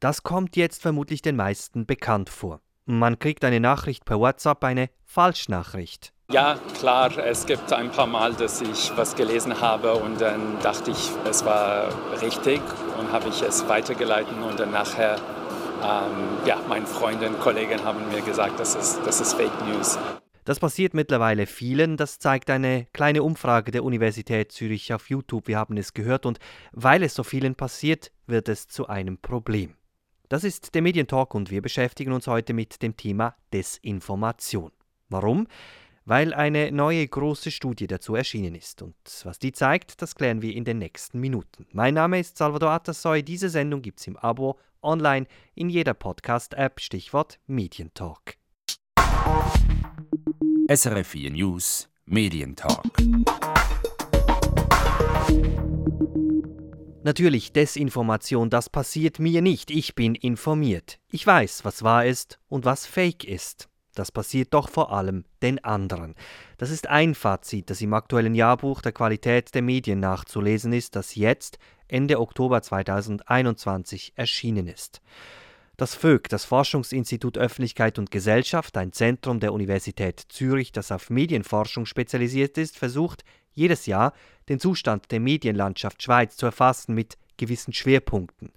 Das kommt jetzt vermutlich den meisten bekannt vor. Man kriegt eine Nachricht per WhatsApp, eine Falschnachricht. Ja, klar, es gibt ein paar Mal, dass ich was gelesen habe und dann dachte ich, es war richtig und habe ich es weitergeleitet und dann nachher, ähm, ja, meine Freunde und Kollegen haben mir gesagt, das ist, das ist Fake News. Das passiert mittlerweile vielen, das zeigt eine kleine Umfrage der Universität Zürich auf YouTube, wir haben es gehört, und weil es so vielen passiert, wird es zu einem Problem. Das ist der Medientalk und wir beschäftigen uns heute mit dem Thema Desinformation. Warum? weil eine neue große Studie dazu erschienen ist. Und was die zeigt, das klären wir in den nächsten Minuten. Mein Name ist Salvador Atasoy. Diese Sendung gibt es im Abo, online, in jeder Podcast-App, Stichwort Medientalk. SRF 4 News, Medientalk. Natürlich Desinformation, das passiert mir nicht. Ich bin informiert. Ich weiß, was wahr ist und was fake ist. Das passiert doch vor allem den anderen. Das ist ein Fazit, das im aktuellen Jahrbuch der Qualität der Medien nachzulesen ist, das jetzt Ende Oktober 2021 erschienen ist. Das FÖG, das Forschungsinstitut Öffentlichkeit und Gesellschaft, ein Zentrum der Universität Zürich, das auf Medienforschung spezialisiert ist, versucht jedes Jahr den Zustand der Medienlandschaft Schweiz zu erfassen mit gewissen Schwerpunkten.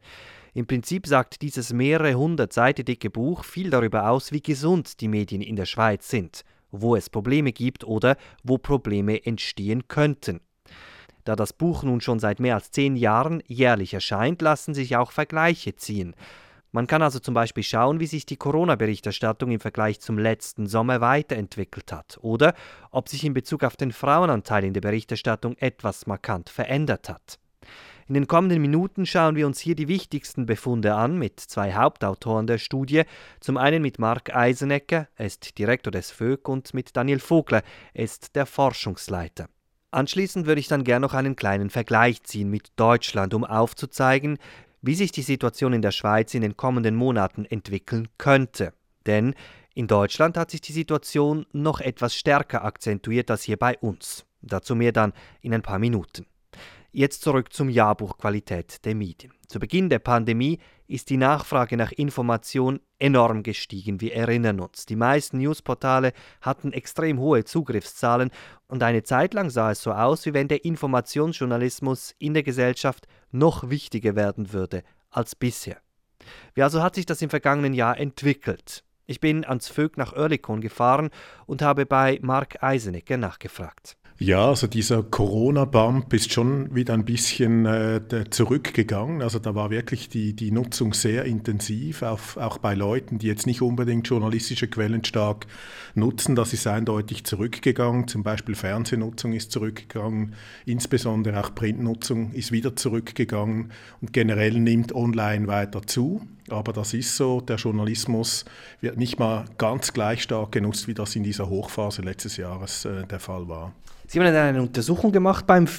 Im Prinzip sagt dieses mehrere hundert Seiten dicke Buch viel darüber aus, wie gesund die Medien in der Schweiz sind, wo es Probleme gibt oder wo Probleme entstehen könnten. Da das Buch nun schon seit mehr als zehn Jahren jährlich erscheint, lassen sich auch Vergleiche ziehen. Man kann also zum Beispiel schauen, wie sich die Corona-Berichterstattung im Vergleich zum letzten Sommer weiterentwickelt hat oder ob sich in Bezug auf den Frauenanteil in der Berichterstattung etwas markant verändert hat. In den kommenden Minuten schauen wir uns hier die wichtigsten Befunde an mit zwei Hauptautoren der Studie. Zum einen mit Marc Eisenecker, er ist Direktor des FÖG, und mit Daniel Vogler, er ist der Forschungsleiter. Anschließend würde ich dann gern noch einen kleinen Vergleich ziehen mit Deutschland, um aufzuzeigen, wie sich die Situation in der Schweiz in den kommenden Monaten entwickeln könnte. Denn in Deutschland hat sich die Situation noch etwas stärker akzentuiert als hier bei uns. Dazu mehr dann in ein paar Minuten. Jetzt zurück zum Jahrbuch Qualität der Medien. Zu Beginn der Pandemie ist die Nachfrage nach Information enorm gestiegen. Wir erinnern uns, die meisten Newsportale hatten extrem hohe Zugriffszahlen und eine Zeit lang sah es so aus, wie wenn der Informationsjournalismus in der Gesellschaft noch wichtiger werden würde als bisher. Wie also hat sich das im vergangenen Jahr entwickelt? Ich bin ans Vög nach Oerlikon gefahren und habe bei Mark Eisenegger nachgefragt. Ja, also dieser Corona-Bump ist schon wieder ein bisschen äh, zurückgegangen. Also da war wirklich die, die Nutzung sehr intensiv, auch, auch bei Leuten, die jetzt nicht unbedingt journalistische Quellen stark nutzen. Das ist eindeutig zurückgegangen. Zum Beispiel Fernsehnutzung ist zurückgegangen, insbesondere auch Printnutzung ist wieder zurückgegangen und generell nimmt online weiter zu. Aber das ist so, der Journalismus wird nicht mal ganz gleich stark genutzt, wie das in dieser Hochphase letztes Jahres äh, der Fall war. Sie haben dann eine Untersuchung gemacht beim.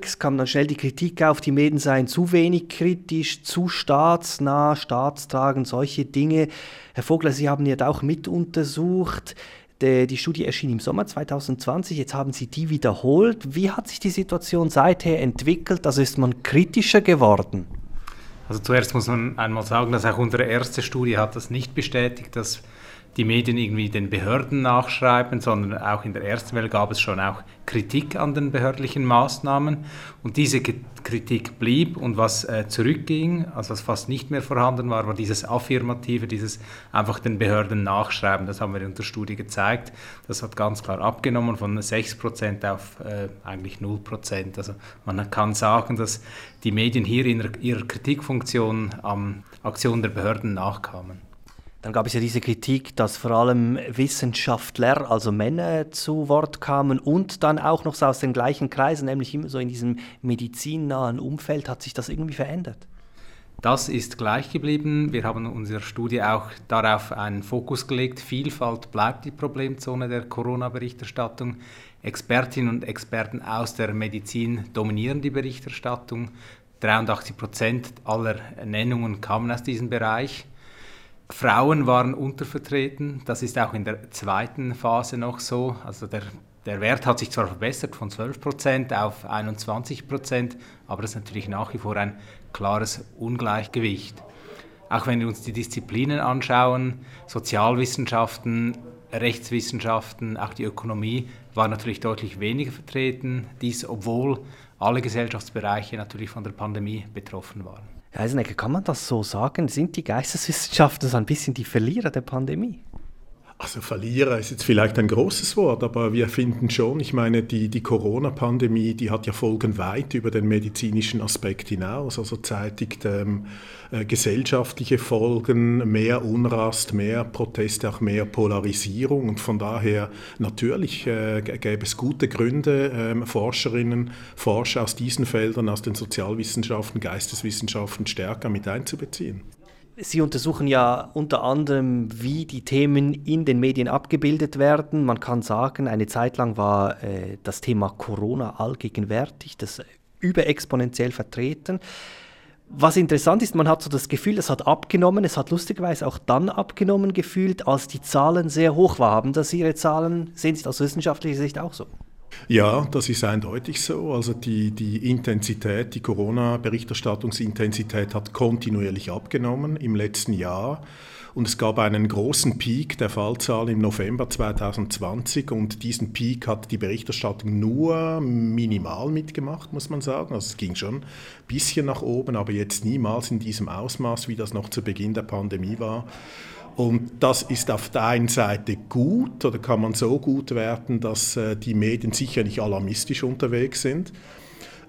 Es kam dann schnell die Kritik auf, die Medien seien zu wenig kritisch, zu staatsnah, staatstragend, solche Dinge. Herr Vogler, Sie haben ja auch mit untersucht. Die Studie erschien im Sommer 2020, jetzt haben Sie die wiederholt. Wie hat sich die Situation seither entwickelt? Also ist man kritischer geworden? Also zuerst muss man einmal sagen, dass auch unsere erste Studie hat das nicht bestätigt, dass die Medien irgendwie den Behörden nachschreiben, sondern auch in der ersten Welle gab es schon auch Kritik an den behördlichen Maßnahmen und diese Kritik blieb und was äh, zurückging, also was fast nicht mehr vorhanden war, war dieses Affirmative, dieses einfach den Behörden nachschreiben. Das haben wir in der Studie gezeigt. Das hat ganz klar abgenommen von 6% auf äh, eigentlich 0%. Also man kann sagen, dass die Medien hier in ihrer Kritikfunktion am Aktion der Behörden nachkamen. Dann gab es ja diese Kritik, dass vor allem Wissenschaftler, also Männer, zu Wort kamen und dann auch noch so aus den gleichen Kreisen, nämlich immer so in diesem medizinnahen Umfeld. Hat sich das irgendwie verändert? Das ist gleich geblieben. Wir haben in unserer Studie auch darauf einen Fokus gelegt. Vielfalt bleibt die Problemzone der Corona-Berichterstattung. Expertinnen und Experten aus der Medizin dominieren die Berichterstattung. 83 Prozent aller Nennungen kamen aus diesem Bereich. Frauen waren untervertreten. Das ist auch in der zweiten Phase noch so. Also der, der Wert hat sich zwar verbessert von 12% auf 21%, aber das ist natürlich nach wie vor ein klares Ungleichgewicht. Auch wenn wir uns die Disziplinen anschauen, Sozialwissenschaften, Rechtswissenschaften, auch die Ökonomie, war natürlich deutlich weniger vertreten. Dies, obwohl alle Gesellschaftsbereiche natürlich von der Pandemie betroffen waren. Herr Eisenegger, kann man das so sagen? Sind die Geisteswissenschaften so ein bisschen die Verlierer der Pandemie? Also Verlierer ist jetzt vielleicht ein großes Wort, aber wir finden schon, ich meine, die, die Corona-Pandemie, die hat ja Folgen weit über den medizinischen Aspekt hinaus. Also zeitigt ähm, äh, gesellschaftliche Folgen, mehr Unrast, mehr Proteste, auch mehr Polarisierung. Und von daher natürlich äh, gäbe es gute Gründe, ähm, Forscherinnen, Forscher aus diesen Feldern, aus den Sozialwissenschaften, Geisteswissenschaften stärker mit einzubeziehen. Sie untersuchen ja unter anderem, wie die Themen in den Medien abgebildet werden. Man kann sagen, eine Zeit lang war äh, das Thema Corona allgegenwärtig, das überexponentiell vertreten. Was interessant ist, man hat so das Gefühl, es hat abgenommen. Es hat lustigerweise auch dann abgenommen gefühlt, als die Zahlen sehr hoch waren. Haben das Ihre Zahlen, sehen Sie das aus wissenschaftlicher Sicht auch so? Ja, das ist eindeutig so. Also die, die Intensität, die Corona-Berichterstattungsintensität hat kontinuierlich abgenommen im letzten Jahr. Und es gab einen großen Peak der Fallzahl im November 2020 und diesen Peak hat die Berichterstattung nur minimal mitgemacht, muss man sagen. Also es ging schon ein bisschen nach oben, aber jetzt niemals in diesem Ausmaß, wie das noch zu Beginn der Pandemie war. Und das ist auf der einen Seite gut oder kann man so gut werten, dass äh, die Medien sicher nicht alarmistisch unterwegs sind.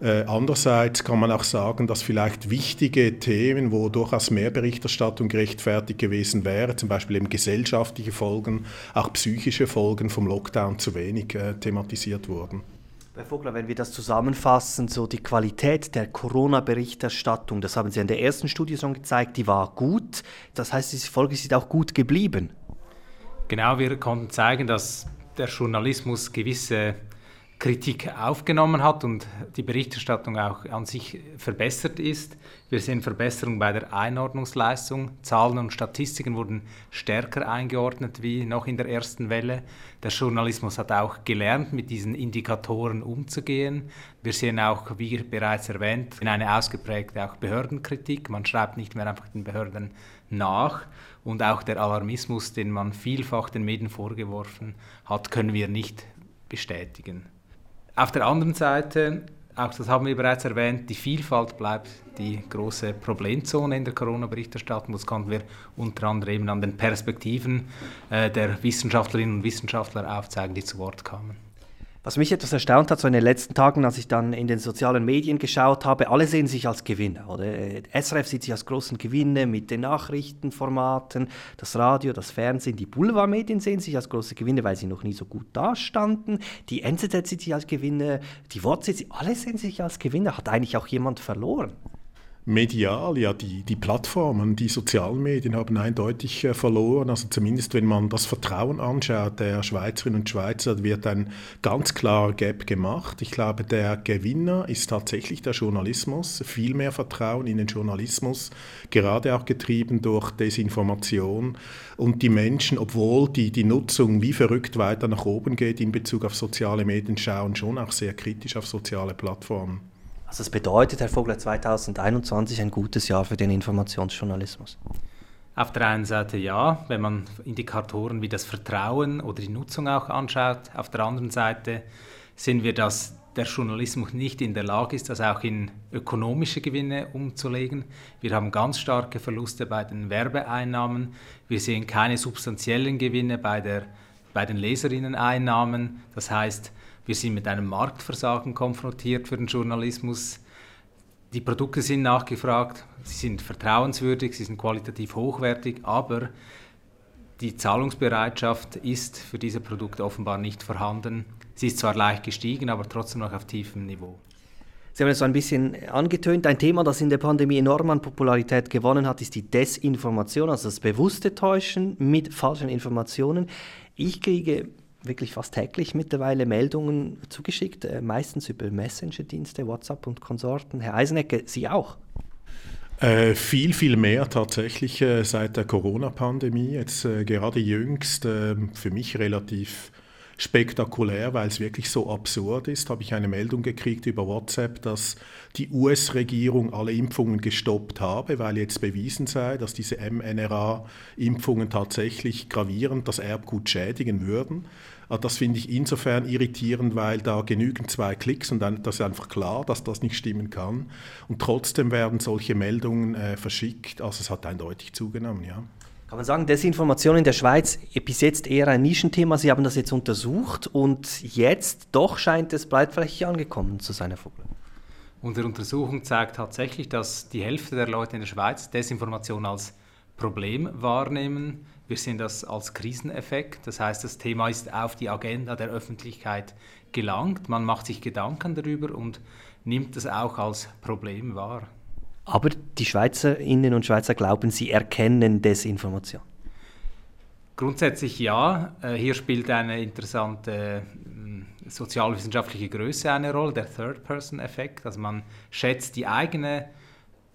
Äh, andererseits kann man auch sagen, dass vielleicht wichtige Themen, wo durchaus mehr Berichterstattung gerechtfertigt gewesen wäre, zum Beispiel eben gesellschaftliche Folgen, auch psychische Folgen vom Lockdown zu wenig äh, thematisiert wurden. Herr Vogler, wenn wir das zusammenfassen, so die Qualität der Corona-Berichterstattung, das haben Sie in der ersten Studie schon gezeigt, die war gut. Das heißt, diese Folge ist auch gut geblieben. Genau, wir konnten zeigen, dass der Journalismus gewisse Kritik aufgenommen hat und die Berichterstattung auch an sich verbessert ist. Wir sehen Verbesserungen bei der Einordnungsleistung. Zahlen und Statistiken wurden stärker eingeordnet wie noch in der ersten Welle. Der Journalismus hat auch gelernt, mit diesen Indikatoren umzugehen. Wir sehen auch, wie bereits erwähnt, eine ausgeprägte auch Behördenkritik. Man schreibt nicht mehr einfach den Behörden nach. Und auch der Alarmismus, den man vielfach den Medien vorgeworfen hat, können wir nicht bestätigen. Auf der anderen Seite, auch das haben wir bereits erwähnt, die Vielfalt bleibt die große Problemzone in der Corona-Berichterstattung. Das konnten wir unter anderem an den Perspektiven äh, der Wissenschaftlerinnen und Wissenschaftler aufzeigen, die zu Wort kamen. Was mich etwas erstaunt hat, so in den letzten Tagen, als ich dann in den sozialen Medien geschaut habe, alle sehen sich als Gewinner. Oder? Äh, SRF sieht sich als großen Gewinner mit den Nachrichtenformaten, das Radio, das Fernsehen, die Boulevardmedien sehen sich als große Gewinner, weil sie noch nie so gut dastanden. Die NZZ sieht sich als Gewinner, die WOZ sieht sich, alle sehen sich als Gewinner. Hat eigentlich auch jemand verloren? Medial, ja, die, die Plattformen, die sozialen Medien haben eindeutig äh, verloren. Also zumindest wenn man das Vertrauen anschaut der Schweizerinnen und Schweizer, wird ein ganz klarer Gap gemacht. Ich glaube, der Gewinner ist tatsächlich der Journalismus. Viel mehr Vertrauen in den Journalismus, gerade auch getrieben durch Desinformation. Und die Menschen, obwohl die, die Nutzung wie verrückt weiter nach oben geht in Bezug auf soziale Medien, schauen schon auch sehr kritisch auf soziale Plattformen. Also es bedeutet, Herr Vogler, 2021 ein gutes Jahr für den Informationsjournalismus. Auf der einen Seite ja, wenn man Indikatoren wie das Vertrauen oder die Nutzung auch anschaut. Auf der anderen Seite sehen wir, dass der Journalismus nicht in der Lage ist, das auch in ökonomische Gewinne umzulegen. Wir haben ganz starke Verluste bei den Werbeeinnahmen. Wir sehen keine substanziellen Gewinne bei, der, bei den Leserinneneinnahmen. Das heißt, wir sind mit einem Marktversagen konfrontiert für den Journalismus. Die Produkte sind nachgefragt, sie sind vertrauenswürdig, sie sind qualitativ hochwertig, aber die Zahlungsbereitschaft ist für diese Produkte offenbar nicht vorhanden. Sie ist zwar leicht gestiegen, aber trotzdem noch auf tiefem Niveau. Sie haben es so ein bisschen angetönt. Ein Thema, das in der Pandemie enorm an Popularität gewonnen hat, ist die Desinformation, also das bewusste Täuschen mit falschen Informationen. Ich kriege wirklich fast täglich mittlerweile Meldungen zugeschickt, äh, meistens über Messenger-Dienste, WhatsApp und Konsorten. Herr Eisenecke, Sie auch? Äh, viel, viel mehr tatsächlich äh, seit der Corona-Pandemie. Jetzt äh, gerade jüngst, ähm, für mich relativ spektakulär, weil es wirklich so absurd ist. Habe ich eine Meldung gekriegt über WhatsApp, dass die US-Regierung alle Impfungen gestoppt habe, weil jetzt bewiesen sei, dass diese mRNA-Impfungen tatsächlich gravierend das Erbgut schädigen würden. Ah, das finde ich insofern irritierend, weil da genügen zwei Klicks und dann das ist einfach klar, dass das nicht stimmen kann. Und trotzdem werden solche Meldungen äh, verschickt. Also es hat eindeutig zugenommen, ja. Kann man sagen, Desinformation in der Schweiz bis jetzt eher ein Nischenthema. Sie haben das jetzt untersucht und jetzt doch scheint es breitflächig angekommen zu sein, Herr Vogel. Unsere Untersuchung zeigt tatsächlich, dass die Hälfte der Leute in der Schweiz Desinformation als Problem wahrnehmen. Wir sehen das als Kriseneffekt. Das heißt, das Thema ist auf die Agenda der Öffentlichkeit gelangt. Man macht sich Gedanken darüber und nimmt es auch als Problem wahr. Aber die Schweizerinnen und Schweizer glauben, sie erkennen Desinformation. Grundsätzlich ja. Äh, hier spielt eine interessante äh, sozialwissenschaftliche Größe eine Rolle, der Third-Person-Effekt. Also man schätzt die eigene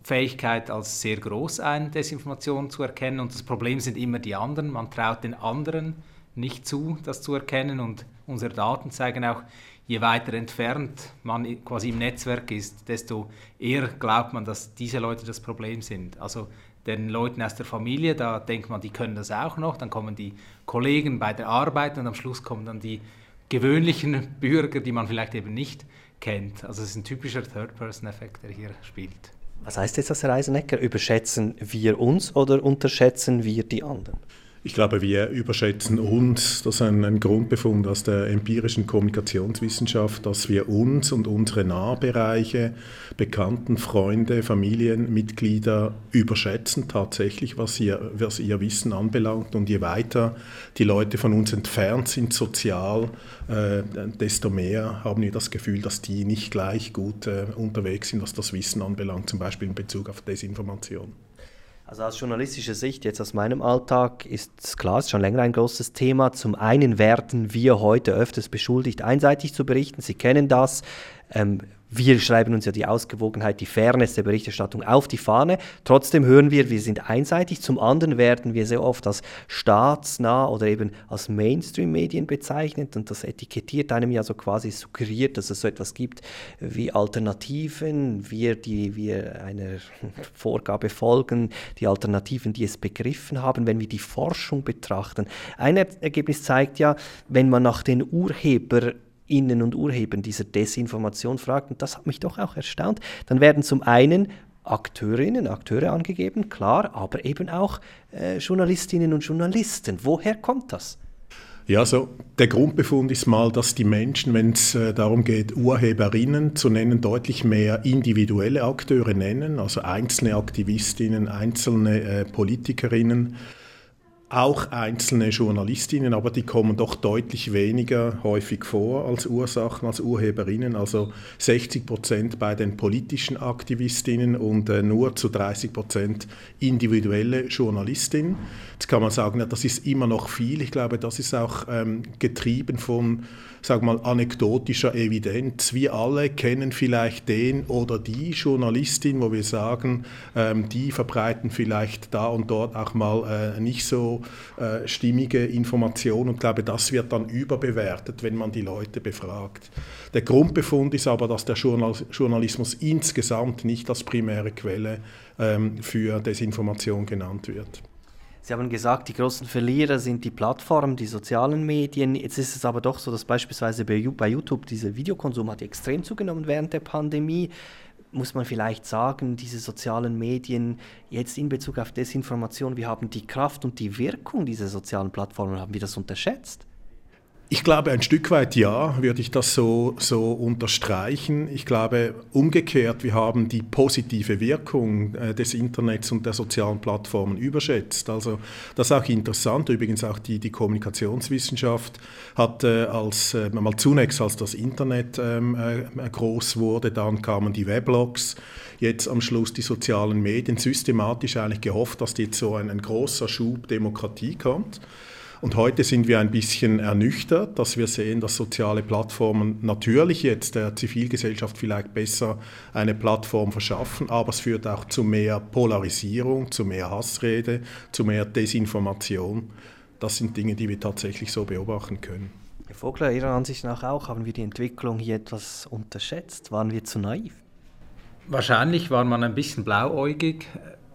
Fähigkeit als sehr groß ein, Desinformation zu erkennen. Und das Problem sind immer die anderen. Man traut den anderen nicht zu, das zu erkennen. Und unsere Daten zeigen auch, je weiter entfernt man quasi im Netzwerk ist, desto eher glaubt man, dass diese Leute das Problem sind. Also den Leuten aus der Familie, da denkt man, die können das auch noch. Dann kommen die Kollegen bei der Arbeit und am Schluss kommen dann die gewöhnlichen Bürger, die man vielleicht eben nicht kennt. Also es ist ein typischer Third-Person-Effekt, der hier spielt. Was heißt jetzt das, Eisenecker? Überschätzen wir uns oder unterschätzen wir die anderen? Ich glaube, wir überschätzen uns, das ist ein, ein, Grundbefund aus der empirischen Kommunikationswissenschaft, dass wir uns und unsere Nahbereiche, Bekannten, Freunde, Familienmitglieder überschätzen tatsächlich, was ihr, was ihr Wissen anbelangt. Und je weiter die Leute von uns entfernt sind sozial, äh, desto mehr haben wir das Gefühl, dass die nicht gleich gut äh, unterwegs sind, was das Wissen anbelangt, zum Beispiel in Bezug auf Desinformation. Also aus journalistischer Sicht, jetzt aus meinem Alltag, ist klar, ist schon länger ein großes Thema. Zum einen werden wir heute öfters beschuldigt, einseitig zu berichten. Sie kennen das. Ähm, wir schreiben uns ja die Ausgewogenheit, die Fairness der Berichterstattung auf die Fahne. Trotzdem hören wir, wir sind einseitig. Zum anderen werden wir sehr oft als staatsnah oder eben als Mainstream-Medien bezeichnet und das etikettiert einem ja so quasi suggeriert, dass es so etwas gibt wie Alternativen, wir, die wir einer Vorgabe folgen, die Alternativen, die es begriffen haben, wenn wir die Forschung betrachten. Ein Ergebnis zeigt ja, wenn man nach den Urheber Innen und Urhebern dieser Desinformation fragt, und das hat mich doch auch erstaunt, dann werden zum einen Akteurinnen, Akteure angegeben, klar, aber eben auch äh, Journalistinnen und Journalisten. Woher kommt das? Ja, so der Grundbefund ist mal, dass die Menschen, wenn es äh, darum geht, Urheberinnen zu nennen, deutlich mehr individuelle Akteure nennen, also einzelne Aktivistinnen, einzelne äh, Politikerinnen auch einzelne Journalistinnen, aber die kommen doch deutlich weniger häufig vor als Ursachen, als Urheberinnen. Also 60 Prozent bei den politischen Aktivistinnen und äh, nur zu 30 Prozent individuelle Journalistinnen. Jetzt kann man sagen, ja, das ist immer noch viel. Ich glaube, das ist auch ähm, getrieben von sag mal, anekdotischer Evidenz. Wir alle kennen vielleicht den oder die Journalistin, wo wir sagen, ähm, die verbreiten vielleicht da und dort auch mal äh, nicht so äh, stimmige Informationen und glaube, das wird dann überbewertet, wenn man die Leute befragt. Der Grundbefund ist aber, dass der Journalismus insgesamt nicht als primäre Quelle ähm, für Desinformation genannt wird. Sie haben gesagt, die großen Verlierer sind die Plattformen, die sozialen Medien. Jetzt ist es aber doch so, dass beispielsweise bei YouTube dieser Videokonsum hat extrem zugenommen während der Pandemie. Muss man vielleicht sagen, diese sozialen Medien jetzt in Bezug auf Desinformation, wir haben die Kraft und die Wirkung dieser sozialen Plattformen, haben wir das unterschätzt? Ich glaube, ein Stück weit ja, würde ich das so, so unterstreichen. Ich glaube, umgekehrt, wir haben die positive Wirkung äh, des Internets und der sozialen Plattformen überschätzt. Also das ist auch interessant. Übrigens auch die, die Kommunikationswissenschaft hat äh, als, äh, mal zunächst als das Internet ähm, äh, groß wurde, dann kamen die Weblogs, jetzt am Schluss die sozialen Medien, systematisch eigentlich gehofft, dass jetzt so ein, ein großer Schub Demokratie kommt. Und heute sind wir ein bisschen ernüchtert, dass wir sehen, dass soziale Plattformen natürlich jetzt der Zivilgesellschaft vielleicht besser eine Plattform verschaffen, aber es führt auch zu mehr Polarisierung, zu mehr Hassrede, zu mehr Desinformation. Das sind Dinge, die wir tatsächlich so beobachten können. Herr Vogler, Ihrer Ansicht nach auch, haben wir die Entwicklung hier etwas unterschätzt? Waren wir zu naiv? Wahrscheinlich war man ein bisschen blauäugig.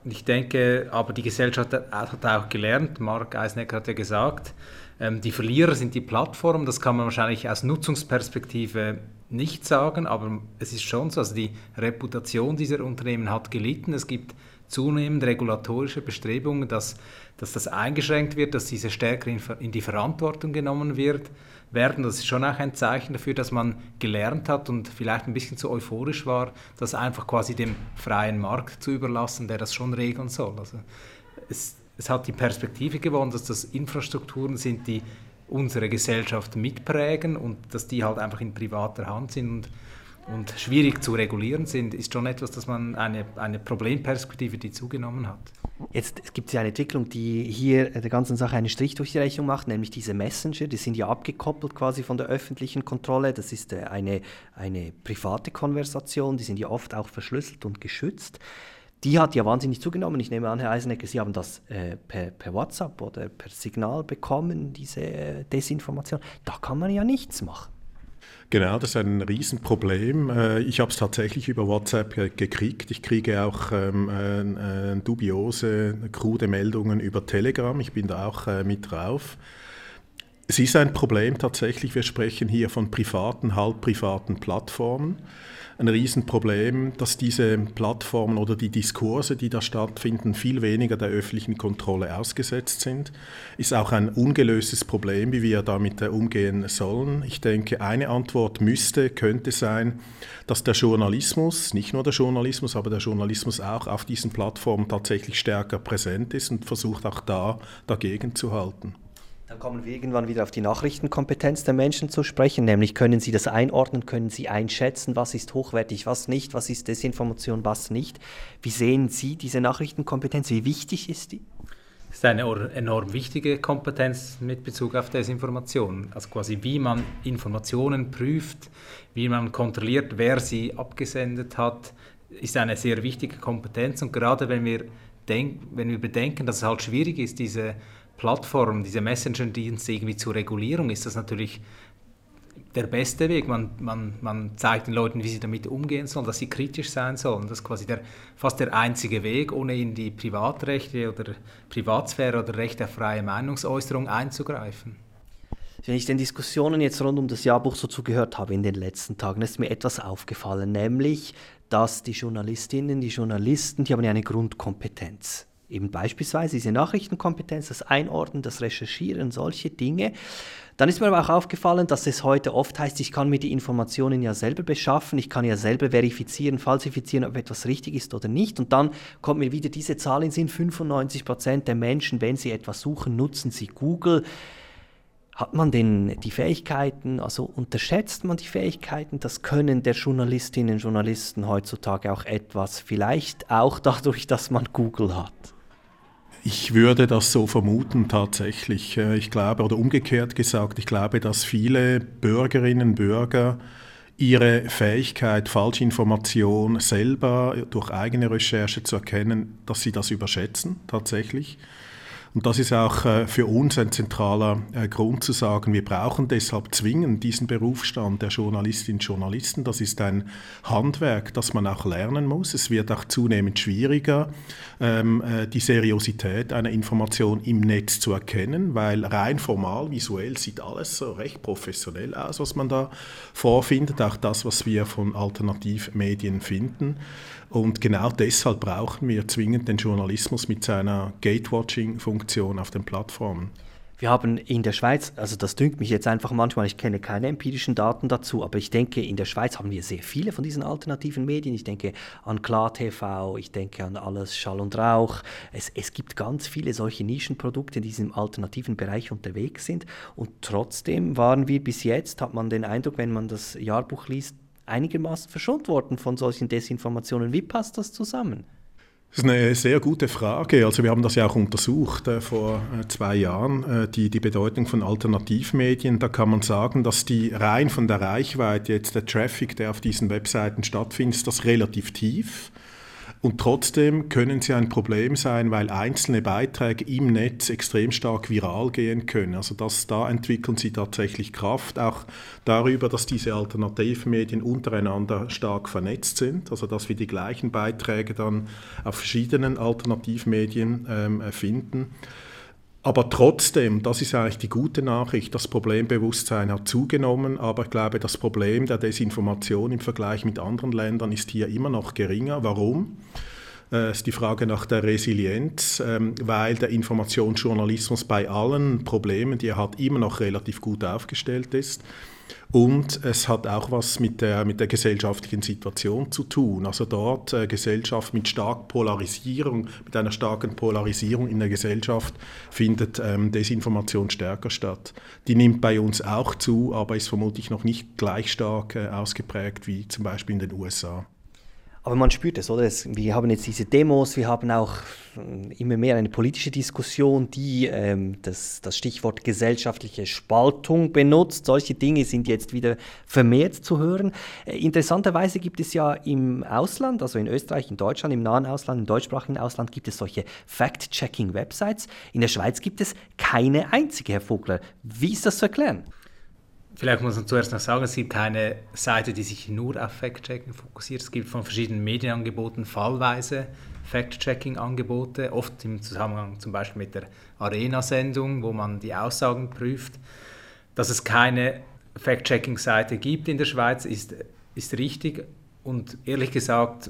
Ich denke, aber die Gesellschaft hat auch gelernt, Mark Eisnecker hat ja gesagt, ähm, die Verlierer sind die Plattformen, das kann man wahrscheinlich aus Nutzungsperspektive nicht sagen, aber es ist schon so, also die Reputation dieser Unternehmen hat gelitten. Es gibt zunehmend regulatorische Bestrebungen, dass, dass das eingeschränkt wird, dass diese stärker in, in die Verantwortung genommen wird, werden. Das ist schon auch ein Zeichen dafür, dass man gelernt hat und vielleicht ein bisschen zu euphorisch war, das einfach quasi dem freien Markt zu überlassen, der das schon regeln soll. Also es, es hat die Perspektive gewonnen, dass das Infrastrukturen sind, die unsere Gesellschaft mitprägen und dass die halt einfach in privater Hand sind und, und schwierig zu regulieren sind, ist schon etwas, dass man eine, eine Problemperspektive, die zugenommen hat. Jetzt gibt es ja eine Entwicklung, die hier der ganzen Sache einen Strich durch die Rechnung macht, nämlich diese Messenger, die sind ja abgekoppelt quasi von der öffentlichen Kontrolle. Das ist äh, eine, eine private Konversation, die sind ja oft auch verschlüsselt und geschützt die hat ja wahnsinnig zugenommen. Ich nehme an, Herr Eisenegger, Sie haben das äh, per, per, WhatsApp oder per Signal bekommen, diese äh, Desinformation. Da kann man ja nichts machen. Genau, das ist ein Riesenproblem. Äh, ich habe es tatsächlich über WhatsApp gekriegt. Ich kriege auch ähm, äh, dubiose, krude Meldungen über Telegram. Ich bin da auch äh, mit drauf. Es ist ein Problem tatsächlich. Wir sprechen hier von privaten, halbprivaten Plattformen ein Riesenproblem, dass diese Plattformen oder die Diskurse, die da stattfinden, viel weniger der öffentlichen Kontrolle ausgesetzt sind. Ist auch ein ungelöstes Problem, wie wir damit umgehen sollen. Ich denke, eine Antwort müsste, könnte sein, dass der Journalismus, nicht nur der Journalismus, aber der Journalismus auch auf diesen Plattformen tatsächlich stärker präsent ist und versucht auch da dagegen zu halten. Dann kommen wir irgendwann wieder auf die Nachrichtenkompetenz der Menschen zu sprechen, nämlich können sie das einordnen, können sie einschätzen, was ist hochwertig, was nicht, was ist Desinformation, was nicht. Wie sehen Sie diese Nachrichtenkompetenz? Wie wichtig ist die? Das ist eine enorm wichtige Kompetenz mit Bezug auf Desinformation. Also quasi wie man Informationen prüft, wie man kontrolliert, wer sie abgesendet hat, ist eine sehr wichtige Kompetenz. Und gerade wenn wir, denk, wenn wir bedenken, dass es halt schwierig ist, diese Plattform, diese Messenger-Dienste irgendwie zur Regulierung, ist das natürlich der beste Weg. Man, man, man zeigt den Leuten, wie sie damit umgehen sollen, dass sie kritisch sein sollen. Das ist quasi der, fast der einzige Weg, ohne in die Privatrechte oder Privatsphäre oder Recht auf freie Meinungsäußerung einzugreifen. Wenn ich den Diskussionen jetzt rund um das Jahrbuch so zugehört habe in den letzten Tagen, ist mir etwas aufgefallen, nämlich, dass die Journalistinnen, die Journalisten, die haben ja eine Grundkompetenz eben beispielsweise diese Nachrichtenkompetenz, das Einordnen, das Recherchieren, solche Dinge. Dann ist mir aber auch aufgefallen, dass es heute oft heißt, ich kann mir die Informationen ja selber beschaffen, ich kann ja selber verifizieren, falsifizieren, ob etwas richtig ist oder nicht. Und dann kommt mir wieder diese Zahl in Sinn, 95 Prozent der Menschen, wenn sie etwas suchen, nutzen sie Google. Hat man denn die Fähigkeiten, also unterschätzt man die Fähigkeiten, das Können der Journalistinnen und Journalisten heutzutage auch etwas, vielleicht auch dadurch, dass man Google hat? Ich würde das so vermuten tatsächlich. Äh, ich glaube, oder umgekehrt gesagt, ich glaube, dass viele Bürgerinnen und Bürger ihre Fähigkeit, Falschinformation selber durch eigene Recherche zu erkennen, dass sie das überschätzen tatsächlich. Und das ist auch äh, für uns ein zentraler äh, Grund zu sagen, wir brauchen deshalb zwingend diesen Berufsstand der Journalistinnen und Journalisten. Das ist ein Handwerk, das man auch lernen muss. Es wird auch zunehmend schwieriger, ähm, äh, die Seriosität einer Information im Netz zu erkennen, weil rein formal, visuell sieht alles so recht professionell aus, was man da vorfindet, auch das, was wir von Alternativmedien finden. Und genau deshalb brauchen wir zwingend den Journalismus mit seiner Gatewatching-Funktion auf den Plattformen. Wir haben in der Schweiz, also das dünkt mich jetzt einfach manchmal, ich kenne keine empirischen Daten dazu, aber ich denke, in der Schweiz haben wir sehr viele von diesen alternativen Medien. Ich denke an Klar TV, ich denke an alles Schall und Rauch. Es, es gibt ganz viele solche Nischenprodukte, die in diesem alternativen Bereich unterwegs sind. Und trotzdem waren wir bis jetzt, hat man den Eindruck, wenn man das Jahrbuch liest, einigermaßen verschont worden von solchen Desinformationen. Wie passt das zusammen? Das ist eine sehr gute Frage. Also wir haben das ja auch untersucht äh, vor äh, zwei Jahren, äh, die, die Bedeutung von Alternativmedien. Da kann man sagen, dass die rein von der Reichweite jetzt der Traffic, der auf diesen Webseiten stattfindet, ist das relativ tief. Und trotzdem können sie ein Problem sein, weil einzelne Beiträge im Netz extrem stark viral gehen können. Also das, da entwickeln sie tatsächlich Kraft, auch darüber, dass diese Alternativmedien untereinander stark vernetzt sind, also dass wir die gleichen Beiträge dann auf verschiedenen Alternativmedien ähm, finden. Aber trotzdem, das ist eigentlich die gute Nachricht, das Problembewusstsein hat zugenommen, aber ich glaube, das Problem der Desinformation im Vergleich mit anderen Ländern ist hier immer noch geringer. Warum? Äh, ist die Frage nach der Resilienz, ähm, weil der Informationsjournalismus bei allen Problemen, die er hat, immer noch relativ gut aufgestellt ist. Und es hat auch was mit der, mit der gesellschaftlichen Situation zu tun. Also dort äh, Gesellschaft mit stark Polarisierung, mit einer starken Polarisierung in der Gesellschaft findet ähm, Desinformation stärker statt. Die nimmt bei uns auch zu, aber ist vermutlich noch nicht gleich stark äh, ausgeprägt wie zum Beispiel in den USA. Aber man spürt es, oder? Wir haben jetzt diese Demos, wir haben auch äh, immer mehr eine politische Diskussion, die ähm, das, das Stichwort gesellschaftliche Spaltung benutzt. Solche Dinge sind jetzt wieder vermehrt zu hören. Äh, interessanterweise gibt es ja im Ausland, also in Österreich, in Deutschland, im nahen Ausland, im deutschsprachigen Ausland, gibt es solche Fact-Checking-Websites. In der Schweiz gibt es keine einzige, Herr Vogler. Wie ist das zu erklären? Vielleicht muss man zuerst noch sagen, es gibt keine Seite, die sich nur auf Fact-Checking fokussiert. Es gibt von verschiedenen Medienangeboten fallweise Fact-Checking-Angebote, oft im Zusammenhang zum Beispiel mit der Arena-Sendung, wo man die Aussagen prüft. Dass es keine Fact-Checking-Seite gibt in der Schweiz, ist, ist richtig. Und ehrlich gesagt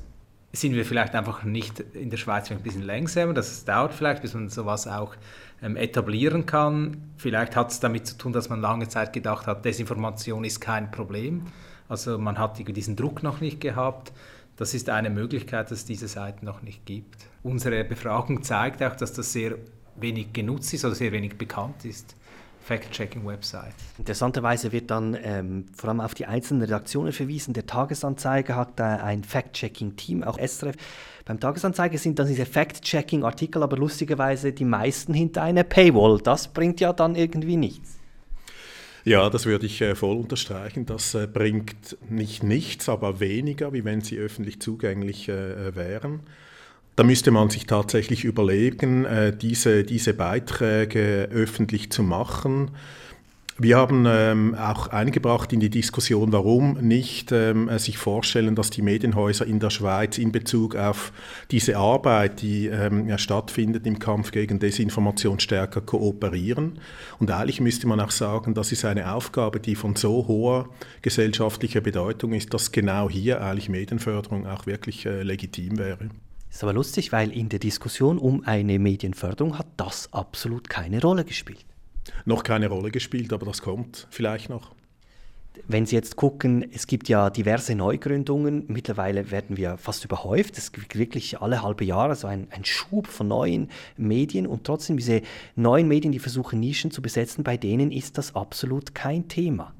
sind wir vielleicht einfach nicht in der Schweiz ein bisschen langsamer. Das dauert vielleicht, bis man sowas auch ähm, etablieren kann. Vielleicht hat es damit zu tun, dass man lange Zeit gedacht hat, Desinformation ist kein Problem. Also man hat diesen Druck noch nicht gehabt. Das ist eine Möglichkeit, dass es diese Seiten noch nicht gibt. Unsere Befragung zeigt auch, dass das sehr wenig genutzt ist oder sehr wenig bekannt ist. Fact-Checking-Website. Interessanterweise wird dann ähm, vor allem auf die einzelnen Redaktionen verwiesen. Der Tagesanzeiger hat da ein Fact-Checking-Team, auch SRF. Beim Tagesanzeiger sind dann diese Fact-Checking-Artikel aber lustigerweise die meisten hinter einer Paywall. Das bringt ja dann irgendwie nichts. Ja, das würde ich äh, voll unterstreichen. Das äh, bringt nicht nichts, aber weniger, wie wenn sie öffentlich zugänglich äh, wären. Da müsste man sich tatsächlich überlegen, äh, diese, diese Beiträge öffentlich zu machen. Wir haben ähm, auch eingebracht in die Diskussion, warum nicht ähm, äh, sich vorstellen, dass die Medienhäuser in der Schweiz in Bezug auf diese Arbeit, die ähm, ja, stattfindet im Kampf gegen Desinformation, stärker kooperieren. Und eigentlich müsste man auch sagen, das ist eine Aufgabe, die von so hoher gesellschaftlicher Bedeutung ist, dass genau hier eigentlich Medienförderung auch wirklich äh, legitim wäre. Ist aber lustig, weil in der Diskussion um eine Medienförderung hat das absolut keine Rolle gespielt. Noch keine Rolle gespielt, aber das kommt vielleicht noch. Wenn Sie jetzt gucken, es gibt ja diverse Neugründungen. Mittlerweile werden wir fast überhäuft. Es gibt wirklich alle halbe Jahre so ein, ein Schub von neuen Medien. Und trotzdem, diese neuen Medien, die versuchen, Nischen zu besetzen, bei denen ist das absolut kein Thema.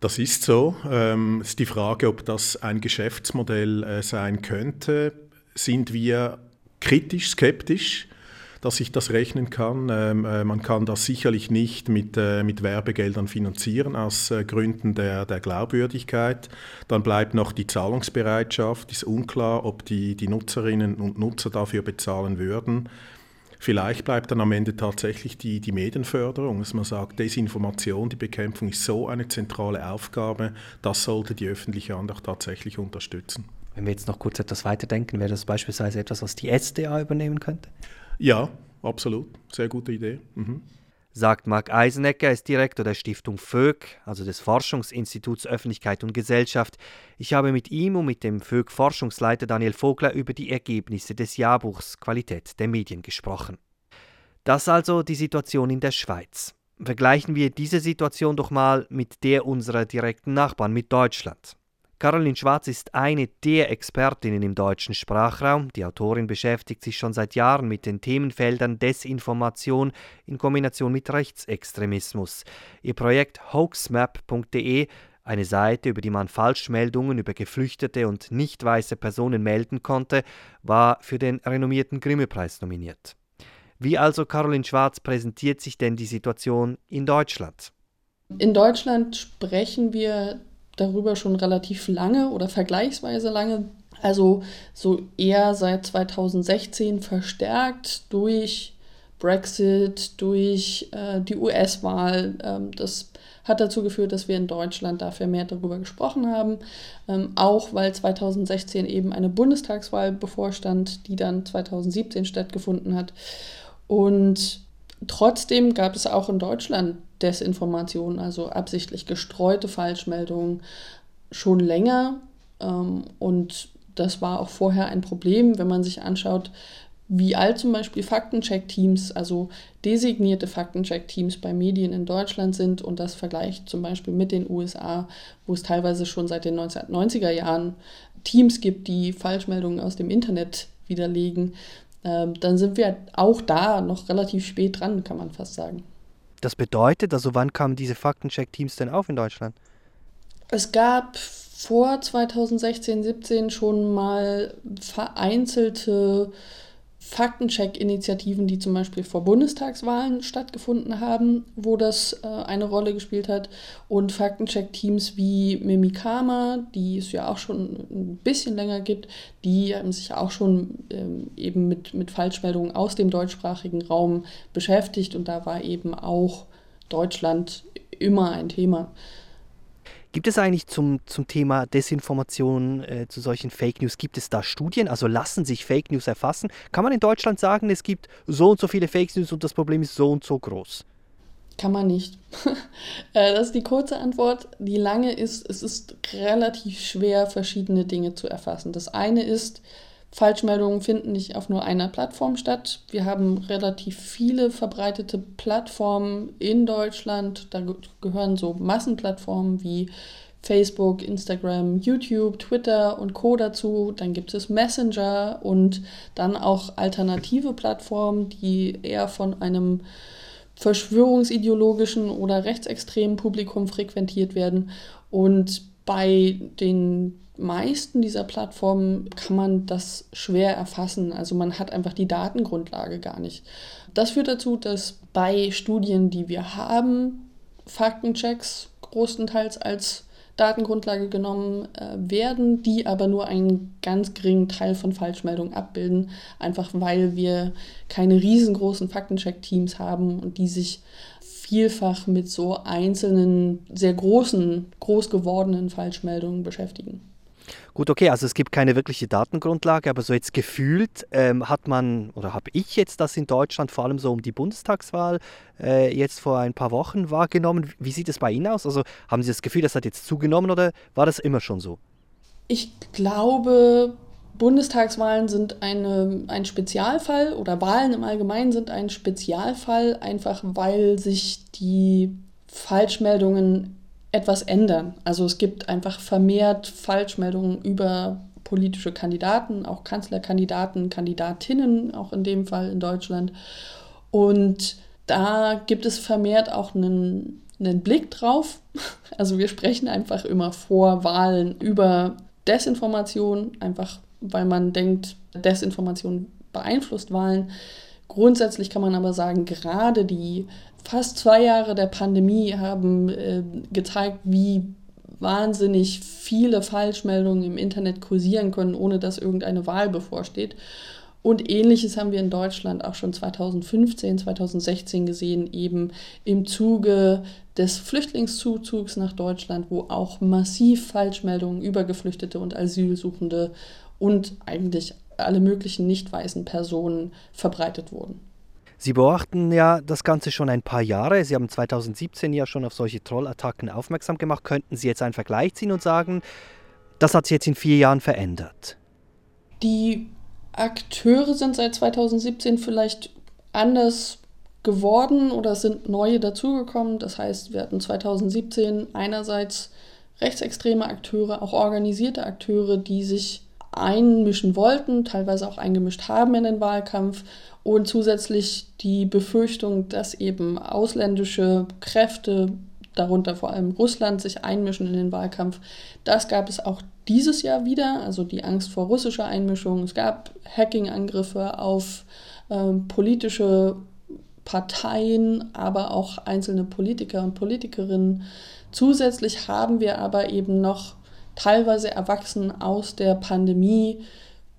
Das ist so. Ähm, es ist die Frage, ob das ein Geschäftsmodell äh, sein könnte sind wir kritisch, skeptisch, dass ich das rechnen kann. Ähm, äh, man kann das sicherlich nicht mit, äh, mit Werbegeldern finanzieren aus äh, Gründen der, der Glaubwürdigkeit. Dann bleibt noch die Zahlungsbereitschaft. Ist unklar, ob die, die Nutzerinnen und Nutzer dafür bezahlen würden. Vielleicht bleibt dann am Ende tatsächlich die, die Medienförderung, dass man sagt, Desinformation, die Bekämpfung ist so eine zentrale Aufgabe, das sollte die öffentliche Hand auch tatsächlich unterstützen. Wenn wir jetzt noch kurz etwas weiterdenken, wäre das beispielsweise etwas, was die SDA übernehmen könnte? Ja, absolut. Sehr gute Idee. Mhm. Sagt Marc Eisenecker, er ist Direktor der Stiftung VÖG, also des Forschungsinstituts Öffentlichkeit und Gesellschaft. Ich habe mit ihm und mit dem VÖG-Forschungsleiter Daniel Vogler über die Ergebnisse des Jahrbuchs Qualität der Medien gesprochen. Das also die Situation in der Schweiz. Vergleichen wir diese Situation doch mal mit der unserer direkten Nachbarn, mit Deutschland. Caroline Schwarz ist eine der Expertinnen im deutschen Sprachraum. Die Autorin beschäftigt sich schon seit Jahren mit den Themenfeldern Desinformation in Kombination mit Rechtsextremismus. Ihr Projekt hoaxmap.de eine Seite, über die man Falschmeldungen über geflüchtete und nicht weiße Personen melden konnte, war für den renommierten Grimme-Preis nominiert. Wie also Caroline Schwarz präsentiert sich denn die Situation in Deutschland? In Deutschland sprechen wir darüber schon relativ lange oder vergleichsweise lange. Also so eher seit 2016 verstärkt durch Brexit, durch äh, die US-Wahl. Ähm, das hat dazu geführt, dass wir in Deutschland dafür mehr darüber gesprochen haben. Ähm, auch weil 2016 eben eine Bundestagswahl bevorstand, die dann 2017 stattgefunden hat. Und trotzdem gab es auch in Deutschland Desinformation, also absichtlich gestreute Falschmeldungen schon länger. Ähm, und das war auch vorher ein Problem, wenn man sich anschaut, wie alt zum Beispiel Faktencheck-Teams, also designierte Faktencheck-Teams bei Medien in Deutschland sind und das vergleicht zum Beispiel mit den USA, wo es teilweise schon seit den 1990er Jahren Teams gibt, die Falschmeldungen aus dem Internet widerlegen, ähm, dann sind wir auch da noch relativ spät dran, kann man fast sagen. Das bedeutet, also wann kamen diese Faktencheck-Teams denn auf in Deutschland? Es gab vor 2016, 17 schon mal vereinzelte Faktencheck-Initiativen, die zum Beispiel vor Bundestagswahlen stattgefunden haben, wo das äh, eine Rolle gespielt hat. Und Faktencheck-Teams wie Mimikama, die es ja auch schon ein bisschen länger gibt, die haben sich auch schon ähm, eben mit, mit Falschmeldungen aus dem deutschsprachigen Raum beschäftigt. Und da war eben auch Deutschland immer ein Thema. Gibt es eigentlich zum, zum Thema Desinformation, äh, zu solchen Fake News, gibt es da Studien? Also lassen sich Fake News erfassen? Kann man in Deutschland sagen, es gibt so und so viele Fake News und das Problem ist so und so groß? Kann man nicht. Äh, das ist die kurze Antwort. Die lange ist, es ist relativ schwer, verschiedene Dinge zu erfassen. Das eine ist, Falschmeldungen finden nicht auf nur einer Plattform statt. Wir haben relativ viele verbreitete Plattformen in Deutschland. Da gehören so Massenplattformen wie Facebook, Instagram, YouTube, Twitter und Co dazu. Dann gibt es Messenger und dann auch alternative Plattformen, die eher von einem verschwörungsideologischen oder rechtsextremen Publikum frequentiert werden. Und bei den meisten dieser Plattformen kann man das schwer erfassen. Also man hat einfach die Datengrundlage gar nicht. Das führt dazu, dass bei Studien, die wir haben, Faktenchecks großenteils als Datengrundlage genommen äh, werden, die aber nur einen ganz geringen Teil von Falschmeldungen abbilden, einfach weil wir keine riesengroßen Faktencheck-Teams haben und die sich vielfach mit so einzelnen, sehr großen, groß gewordenen Falschmeldungen beschäftigen. Gut, okay, also es gibt keine wirkliche Datengrundlage, aber so jetzt gefühlt ähm, hat man, oder habe ich jetzt das in Deutschland vor allem so um die Bundestagswahl äh, jetzt vor ein paar Wochen wahrgenommen. Wie sieht es bei Ihnen aus? Also haben Sie das Gefühl, das hat jetzt zugenommen oder war das immer schon so? Ich glaube, Bundestagswahlen sind eine, ein Spezialfall oder Wahlen im Allgemeinen sind ein Spezialfall, einfach weil sich die Falschmeldungen etwas ändern. Also es gibt einfach vermehrt Falschmeldungen über politische Kandidaten, auch Kanzlerkandidaten, Kandidatinnen, auch in dem Fall in Deutschland. Und da gibt es vermehrt auch einen, einen Blick drauf. Also wir sprechen einfach immer vor Wahlen über Desinformation, einfach weil man denkt, Desinformation beeinflusst Wahlen. Grundsätzlich kann man aber sagen, gerade die fast zwei Jahre der Pandemie haben äh, gezeigt, wie wahnsinnig viele Falschmeldungen im Internet kursieren können, ohne dass irgendeine Wahl bevorsteht. Und ähnliches haben wir in Deutschland auch schon 2015, 2016 gesehen, eben im Zuge des Flüchtlingszuzugs nach Deutschland, wo auch massiv Falschmeldungen über Geflüchtete und Asylsuchende und eigentlich alle möglichen nicht weißen Personen verbreitet wurden. Sie beobachten ja das Ganze schon ein paar Jahre. Sie haben 2017 ja schon auf solche Trollattacken aufmerksam gemacht. Könnten Sie jetzt einen Vergleich ziehen und sagen, das hat sich jetzt in vier Jahren verändert? Die Akteure sind seit 2017 vielleicht anders geworden oder sind neue dazugekommen. Das heißt, wir hatten 2017 einerseits rechtsextreme Akteure, auch organisierte Akteure, die sich einmischen wollten, teilweise auch eingemischt haben in den Wahlkampf und zusätzlich die Befürchtung, dass eben ausländische Kräfte, darunter vor allem Russland, sich einmischen in den Wahlkampf. Das gab es auch dieses Jahr wieder, also die Angst vor russischer Einmischung. Es gab Hacking-Angriffe auf äh, politische Parteien, aber auch einzelne Politiker und Politikerinnen. Zusätzlich haben wir aber eben noch teilweise erwachsen aus der Pandemie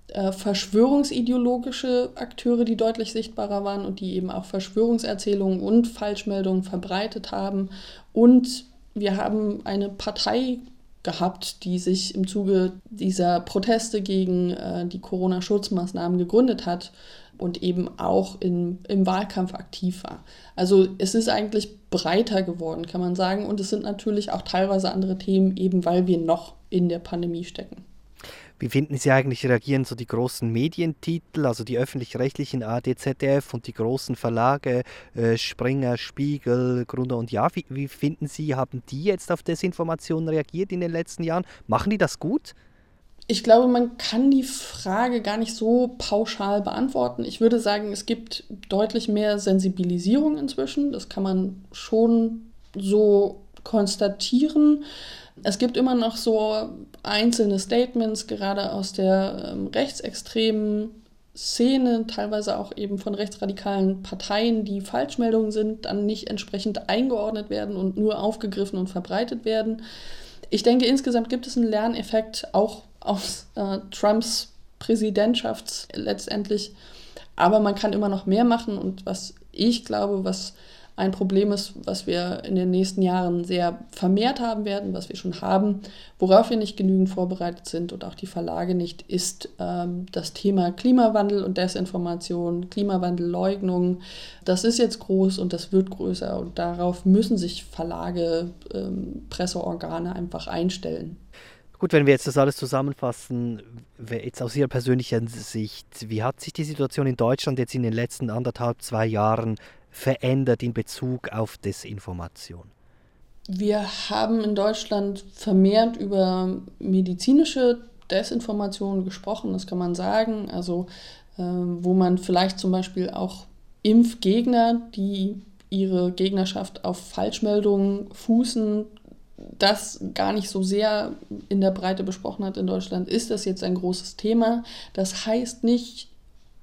äh, verschwörungsideologische Akteure, die deutlich sichtbarer waren und die eben auch Verschwörungserzählungen und Falschmeldungen verbreitet haben. Und wir haben eine Partei gehabt, die sich im Zuge dieser Proteste gegen äh, die Corona-Schutzmaßnahmen gegründet hat und eben auch in, im Wahlkampf aktiv war. Also es ist eigentlich breiter geworden, kann man sagen. Und es sind natürlich auch teilweise andere Themen, eben weil wir noch in der Pandemie stecken. Wie finden Sie eigentlich, reagieren so die großen Medientitel, also die öffentlich-rechtlichen AD, ZDF und die großen Verlage, äh, Springer, Spiegel, Gruner und Ja, wie, wie finden Sie, haben die jetzt auf Desinformationen reagiert in den letzten Jahren? Machen die das gut? Ich glaube, man kann die Frage gar nicht so pauschal beantworten. Ich würde sagen, es gibt deutlich mehr Sensibilisierung inzwischen. Das kann man schon so konstatieren. Es gibt immer noch so einzelne Statements, gerade aus der ähm, rechtsextremen Szene, teilweise auch eben von rechtsradikalen Parteien, die Falschmeldungen sind, dann nicht entsprechend eingeordnet werden und nur aufgegriffen und verbreitet werden. Ich denke, insgesamt gibt es einen Lerneffekt auch aus äh, Trumps Präsidentschaft letztendlich. Aber man kann immer noch mehr machen und was ich glaube, was ein Problem ist, was wir in den nächsten Jahren sehr vermehrt haben werden, was wir schon haben, worauf wir nicht genügend vorbereitet sind und auch die Verlage nicht, ist ähm, das Thema Klimawandel und Desinformation, Klimawandelleugnung. Das ist jetzt groß und das wird größer und darauf müssen sich Verlage, ähm, Presseorgane einfach einstellen. Gut, wenn wir jetzt das alles zusammenfassen, jetzt aus Ihrer persönlichen Sicht, wie hat sich die Situation in Deutschland jetzt in den letzten anderthalb, zwei Jahren verändert in Bezug auf Desinformation? Wir haben in Deutschland vermehrt über medizinische Desinformation gesprochen, das kann man sagen. Also äh, wo man vielleicht zum Beispiel auch Impfgegner, die ihre Gegnerschaft auf Falschmeldungen fußen, das gar nicht so sehr in der Breite besprochen hat in Deutschland, ist das jetzt ein großes Thema. Das heißt nicht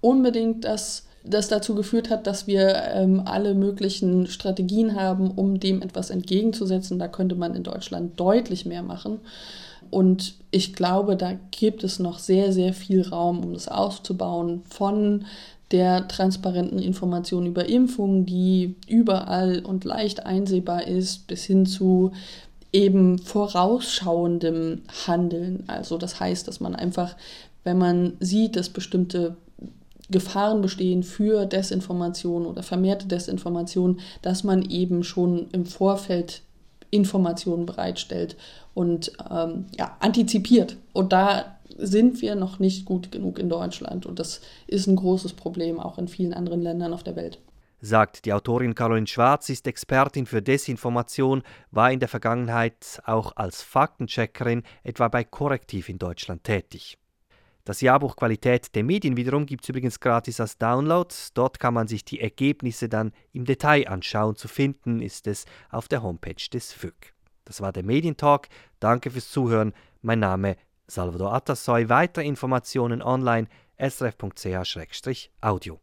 unbedingt, dass das dazu geführt hat, dass wir ähm, alle möglichen Strategien haben, um dem etwas entgegenzusetzen. Da könnte man in Deutschland deutlich mehr machen. Und ich glaube, da gibt es noch sehr, sehr viel Raum, um das aufzubauen, von der transparenten Information über Impfungen, die überall und leicht einsehbar ist, bis hin zu eben vorausschauendem Handeln. Also das heißt, dass man einfach, wenn man sieht, dass bestimmte Gefahren bestehen für Desinformation oder vermehrte Desinformation, dass man eben schon im Vorfeld Informationen bereitstellt und ähm, ja, antizipiert. Und da sind wir noch nicht gut genug in Deutschland. Und das ist ein großes Problem auch in vielen anderen Ländern auf der Welt. Sagt die Autorin Caroline Schwarz, ist Expertin für Desinformation, war in der Vergangenheit auch als Faktencheckerin etwa bei Korrektiv in Deutschland tätig. Das Jahrbuch Qualität der Medien wiederum gibt es übrigens gratis als Download. Dort kann man sich die Ergebnisse dann im Detail anschauen. Zu finden ist es auf der Homepage des FÜG. Das war der Medientalk. Danke fürs Zuhören. Mein Name Salvador Atassoy. Weitere Informationen online srf.ch-audio.